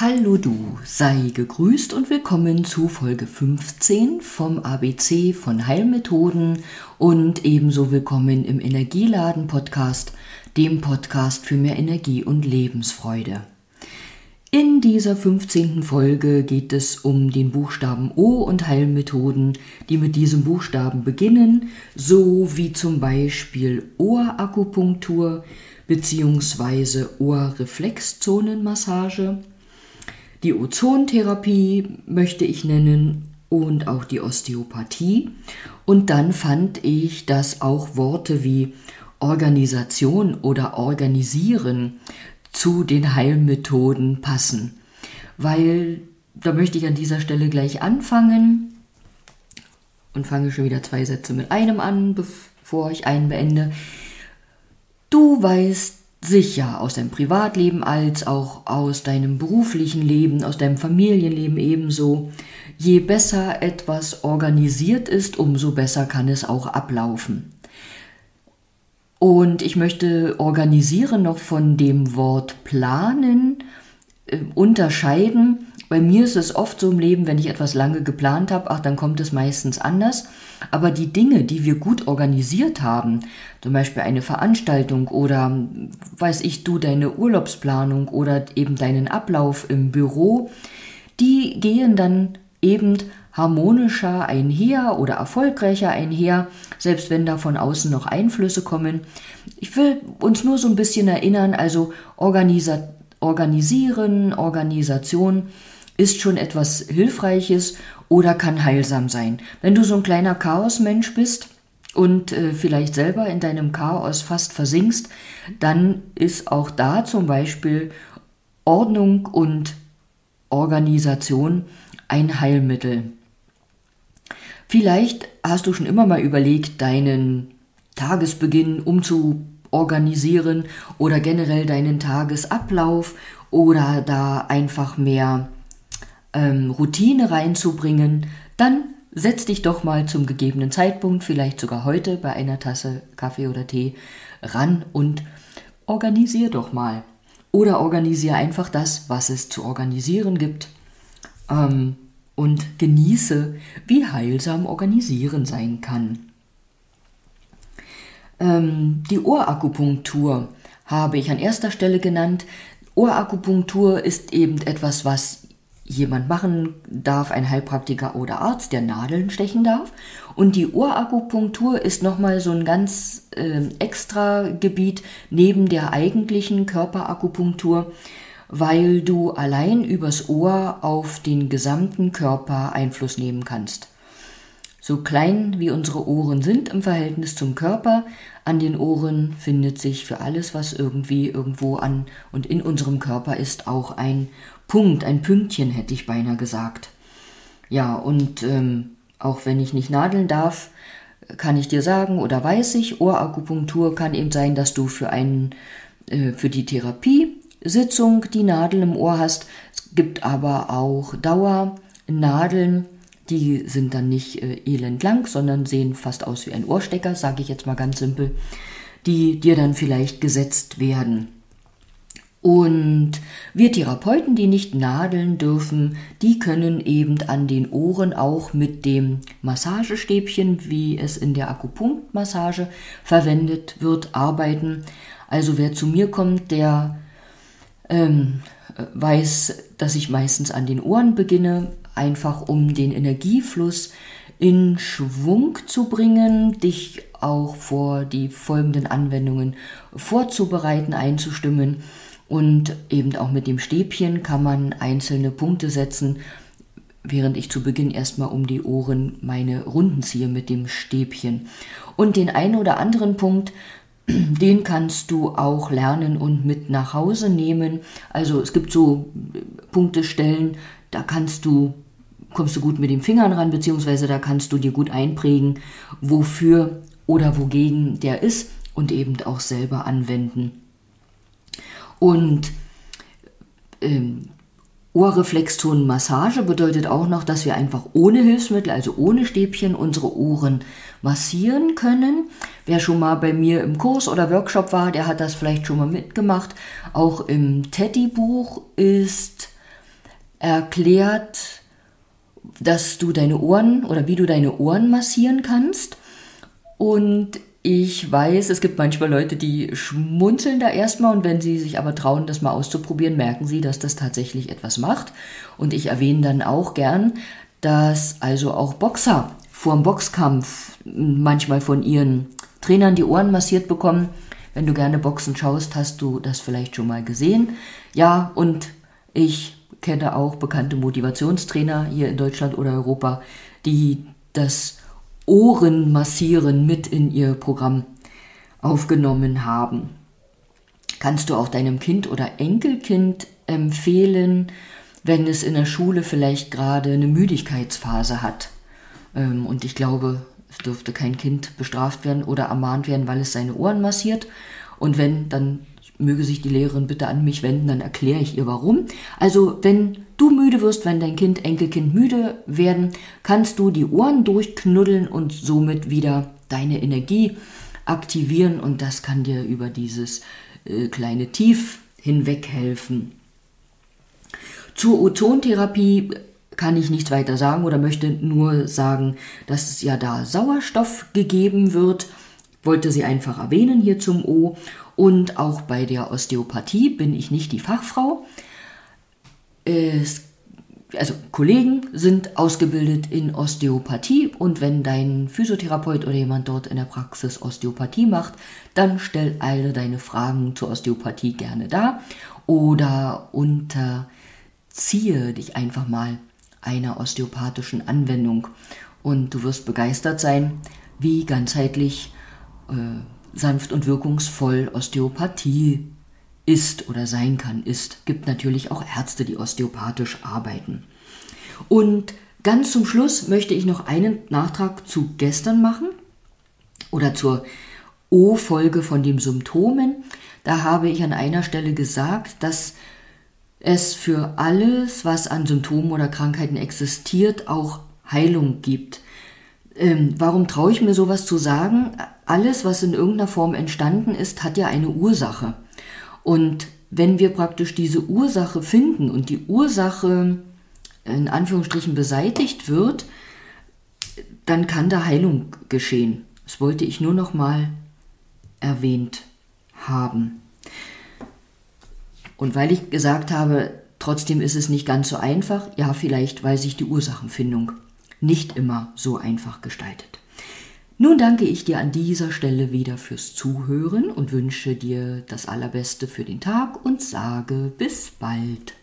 Hallo du, sei gegrüßt und willkommen zu Folge 15 vom ABC von Heilmethoden und ebenso willkommen im Energieladen Podcast, dem Podcast für mehr Energie und Lebensfreude. In dieser 15. Folge geht es um den Buchstaben O und Heilmethoden, die mit diesem Buchstaben beginnen, so wie zum Beispiel Ohrakupunktur bzw. Ohrreflexzonenmassage die Ozontherapie möchte ich nennen und auch die Osteopathie. Und dann fand ich, dass auch Worte wie Organisation oder Organisieren zu den Heilmethoden passen. Weil, da möchte ich an dieser Stelle gleich anfangen und fange schon wieder zwei Sätze mit einem an, bevor ich einen beende. Du weißt, sicher aus deinem Privatleben als auch aus deinem beruflichen Leben, aus deinem Familienleben ebenso. Je besser etwas organisiert ist, umso besser kann es auch ablaufen. Und ich möchte organisieren noch von dem Wort planen äh, unterscheiden. Bei mir ist es oft so im Leben, wenn ich etwas lange geplant habe, ach, dann kommt es meistens anders. Aber die Dinge, die wir gut organisiert haben, zum Beispiel eine Veranstaltung oder, weiß ich, du, deine Urlaubsplanung oder eben deinen Ablauf im Büro, die gehen dann eben harmonischer einher oder erfolgreicher einher, selbst wenn da von außen noch Einflüsse kommen. Ich will uns nur so ein bisschen erinnern, also Organisieren, Organisation ist schon etwas Hilfreiches oder kann heilsam sein. Wenn du so ein kleiner Chaosmensch bist und äh, vielleicht selber in deinem Chaos fast versinkst, dann ist auch da zum Beispiel Ordnung und Organisation ein Heilmittel. Vielleicht hast du schon immer mal überlegt, deinen Tagesbeginn umzu organisieren oder generell deinen Tagesablauf oder da einfach mehr ähm, Routine reinzubringen, dann setz dich doch mal zum gegebenen Zeitpunkt, vielleicht sogar heute bei einer Tasse Kaffee oder Tee ran und organisier doch mal. Oder organisiere einfach das, was es zu organisieren gibt. Ähm, und genieße, wie heilsam organisieren sein kann. Ähm, die Ohrakupunktur habe ich an erster Stelle genannt. Ohrakupunktur ist eben etwas, was jemand machen darf, ein Heilpraktiker oder Arzt, der Nadeln stechen darf. Und die Ohrakupunktur ist nochmal so ein ganz äh, extra Gebiet neben der eigentlichen Körperakupunktur, weil du allein übers Ohr auf den gesamten Körper Einfluss nehmen kannst. So klein wie unsere Ohren sind im Verhältnis zum Körper, an den Ohren findet sich für alles, was irgendwie irgendwo an und in unserem Körper ist, auch ein Punkt, ein Pünktchen, hätte ich beinahe gesagt. Ja, und ähm, auch wenn ich nicht nadeln darf, kann ich dir sagen oder weiß ich, Ohrakupunktur kann eben sein, dass du für einen, äh, für die Therapiesitzung die Nadel im Ohr hast. Es gibt aber auch Dauernadeln, die sind dann nicht äh, elendlang, sondern sehen fast aus wie ein Ohrstecker, sage ich jetzt mal ganz simpel, die dir dann vielleicht gesetzt werden. Und wir Therapeuten, die nicht nadeln dürfen, die können eben an den Ohren auch mit dem Massagestäbchen, wie es in der Akupunktmassage verwendet wird, arbeiten. Also wer zu mir kommt, der ähm, weiß, dass ich meistens an den Ohren beginne, einfach um den Energiefluss in Schwung zu bringen, dich auch vor die folgenden Anwendungen vorzubereiten, einzustimmen. Und eben auch mit dem Stäbchen kann man einzelne Punkte setzen, während ich zu Beginn erstmal um die Ohren meine Runden ziehe mit dem Stäbchen. Und den einen oder anderen Punkt, den kannst du auch lernen und mit nach Hause nehmen. Also es gibt so Punktestellen, da kannst du kommst du gut mit den Fingern ran, beziehungsweise da kannst du dir gut einprägen, wofür oder wogegen der ist und eben auch selber anwenden. Und ähm, Ohrreflexzonenmassage bedeutet auch noch, dass wir einfach ohne Hilfsmittel, also ohne Stäbchen, unsere Ohren massieren können. Wer schon mal bei mir im Kurs oder Workshop war, der hat das vielleicht schon mal mitgemacht. Auch im Teddy-Buch ist erklärt, dass du deine Ohren oder wie du deine Ohren massieren kannst. Und ich weiß, es gibt manchmal Leute, die schmunzeln da erstmal und wenn sie sich aber trauen, das mal auszuprobieren, merken sie, dass das tatsächlich etwas macht. Und ich erwähne dann auch gern, dass also auch Boxer vor dem Boxkampf manchmal von ihren Trainern die Ohren massiert bekommen. Wenn du gerne Boxen schaust, hast du das vielleicht schon mal gesehen. Ja, und ich kenne auch bekannte Motivationstrainer hier in Deutschland oder Europa, die das Ohrenmassieren mit in ihr Programm aufgenommen haben. Kannst du auch deinem Kind oder Enkelkind empfehlen, wenn es in der Schule vielleicht gerade eine Müdigkeitsphase hat? Ähm, und ich glaube, es dürfte kein Kind bestraft werden oder ermahnt werden, weil es seine Ohren massiert. Und wenn, dann möge sich die Lehrerin bitte an mich wenden, dann erkläre ich ihr warum. Also wenn du müde wirst, wenn dein Kind, Enkelkind müde werden, kannst du die Ohren durchknuddeln und somit wieder deine Energie aktivieren und das kann dir über dieses äh, kleine Tief hinweg helfen. Zur Ozontherapie kann ich nicht weiter sagen oder möchte nur sagen, dass es ja da Sauerstoff gegeben wird. Wollte sie einfach erwähnen hier zum O. Und auch bei der Osteopathie bin ich nicht die Fachfrau. Es, also Kollegen sind ausgebildet in Osteopathie. Und wenn dein Physiotherapeut oder jemand dort in der Praxis Osteopathie macht, dann stell alle deine Fragen zur Osteopathie gerne da. Oder unterziehe dich einfach mal einer osteopathischen Anwendung. Und du wirst begeistert sein, wie ganzheitlich sanft und wirkungsvoll Osteopathie ist oder sein kann, ist. Gibt natürlich auch Ärzte, die osteopathisch arbeiten. Und ganz zum Schluss möchte ich noch einen Nachtrag zu gestern machen oder zur O-Folge von den Symptomen. Da habe ich an einer Stelle gesagt, dass es für alles, was an Symptomen oder Krankheiten existiert, auch Heilung gibt. Ähm, warum traue ich mir sowas zu sagen? Alles, was in irgendeiner Form entstanden ist, hat ja eine Ursache. Und wenn wir praktisch diese Ursache finden und die Ursache in Anführungsstrichen beseitigt wird, dann kann da Heilung geschehen. Das wollte ich nur noch mal erwähnt haben. Und weil ich gesagt habe, trotzdem ist es nicht ganz so einfach, ja, vielleicht, weil sich die Ursachenfindung nicht immer so einfach gestaltet. Nun danke ich dir an dieser Stelle wieder fürs Zuhören und wünsche dir das Allerbeste für den Tag und sage bis bald.